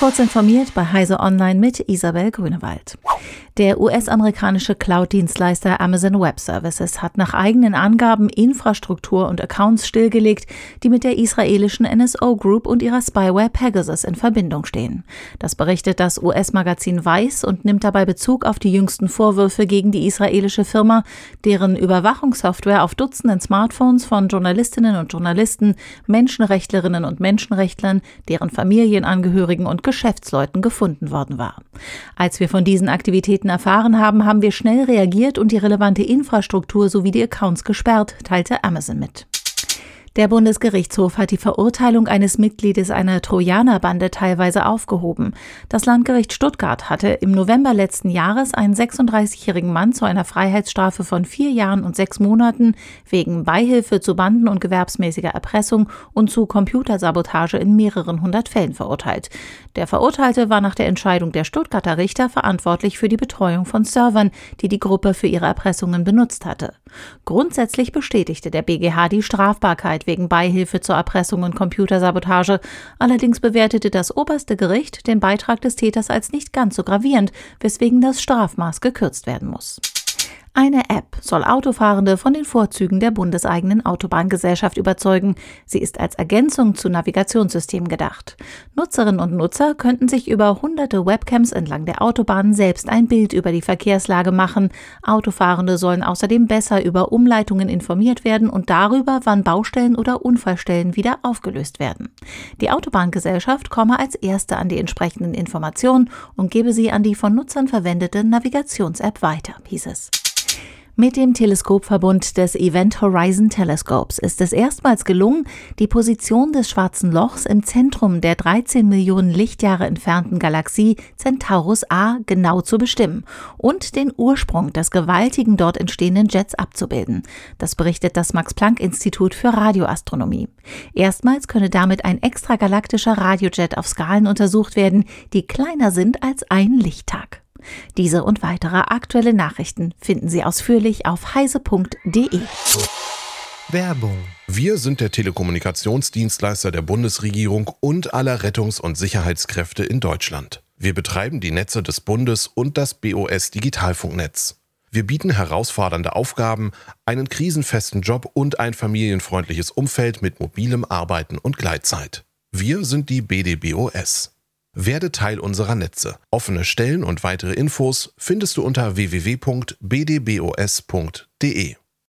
Kurz informiert bei Heise Online mit Isabel Grünewald. Der US-amerikanische Cloud-Dienstleister Amazon Web Services hat nach eigenen Angaben Infrastruktur und Accounts stillgelegt, die mit der israelischen NSO Group und ihrer Spyware Pegasus in Verbindung stehen. Das berichtet das US-Magazin Weiß und nimmt dabei Bezug auf die jüngsten Vorwürfe gegen die israelische Firma, deren Überwachungssoftware auf Dutzenden Smartphones von Journalistinnen und Journalisten, Menschenrechtlerinnen und Menschenrechtlern, deren Familienangehörigen und Geschäftsleuten gefunden worden war. Als wir von diesen Aktivitäten erfahren haben, haben wir schnell reagiert und die relevante Infrastruktur sowie die Accounts gesperrt, teilte Amazon mit. Der Bundesgerichtshof hat die Verurteilung eines Mitgliedes einer Trojanerbande teilweise aufgehoben. Das Landgericht Stuttgart hatte im November letzten Jahres einen 36-jährigen Mann zu einer Freiheitsstrafe von vier Jahren und sechs Monaten wegen Beihilfe zu Banden- und gewerbsmäßiger Erpressung und zu Computersabotage in mehreren hundert Fällen verurteilt. Der Verurteilte war nach der Entscheidung der Stuttgarter Richter verantwortlich für die Betreuung von Servern, die die Gruppe für ihre Erpressungen benutzt hatte. Grundsätzlich bestätigte der BGH die Strafbarkeit Strafbarkeit wegen Beihilfe zur Erpressung und Computersabotage. Allerdings bewertete das oberste Gericht den Beitrag des Täters als nicht ganz so gravierend, weswegen das Strafmaß gekürzt werden muss. Eine App soll Autofahrende von den Vorzügen der bundeseigenen Autobahngesellschaft überzeugen. Sie ist als Ergänzung zu Navigationssystemen gedacht. Nutzerinnen und Nutzer könnten sich über hunderte Webcams entlang der Autobahn selbst ein Bild über die Verkehrslage machen. Autofahrende sollen außerdem besser über Umleitungen informiert werden und darüber, wann Baustellen oder Unfallstellen wieder aufgelöst werden. Die Autobahngesellschaft komme als erste an die entsprechenden Informationen und gebe sie an die von Nutzern verwendete Navigations-App weiter, hieß es. Mit dem Teleskopverbund des Event Horizon Telescopes ist es erstmals gelungen, die Position des Schwarzen Lochs im Zentrum der 13 Millionen Lichtjahre entfernten Galaxie Centaurus A genau zu bestimmen und den Ursprung des gewaltigen dort entstehenden Jets abzubilden. Das berichtet das Max-Planck-Institut für Radioastronomie. Erstmals könne damit ein extragalaktischer Radiojet auf Skalen untersucht werden, die kleiner sind als ein Lichttag. Diese und weitere aktuelle Nachrichten finden Sie ausführlich auf heise.de. Werbung. Wir sind der Telekommunikationsdienstleister der Bundesregierung und aller Rettungs- und Sicherheitskräfte in Deutschland. Wir betreiben die Netze des Bundes und das BOS Digitalfunknetz. Wir bieten herausfordernde Aufgaben, einen krisenfesten Job und ein familienfreundliches Umfeld mit mobilem Arbeiten und Gleitzeit. Wir sind die BDBOS. Werde Teil unserer Netze. Offene Stellen und weitere Infos findest du unter www.bdbos.de.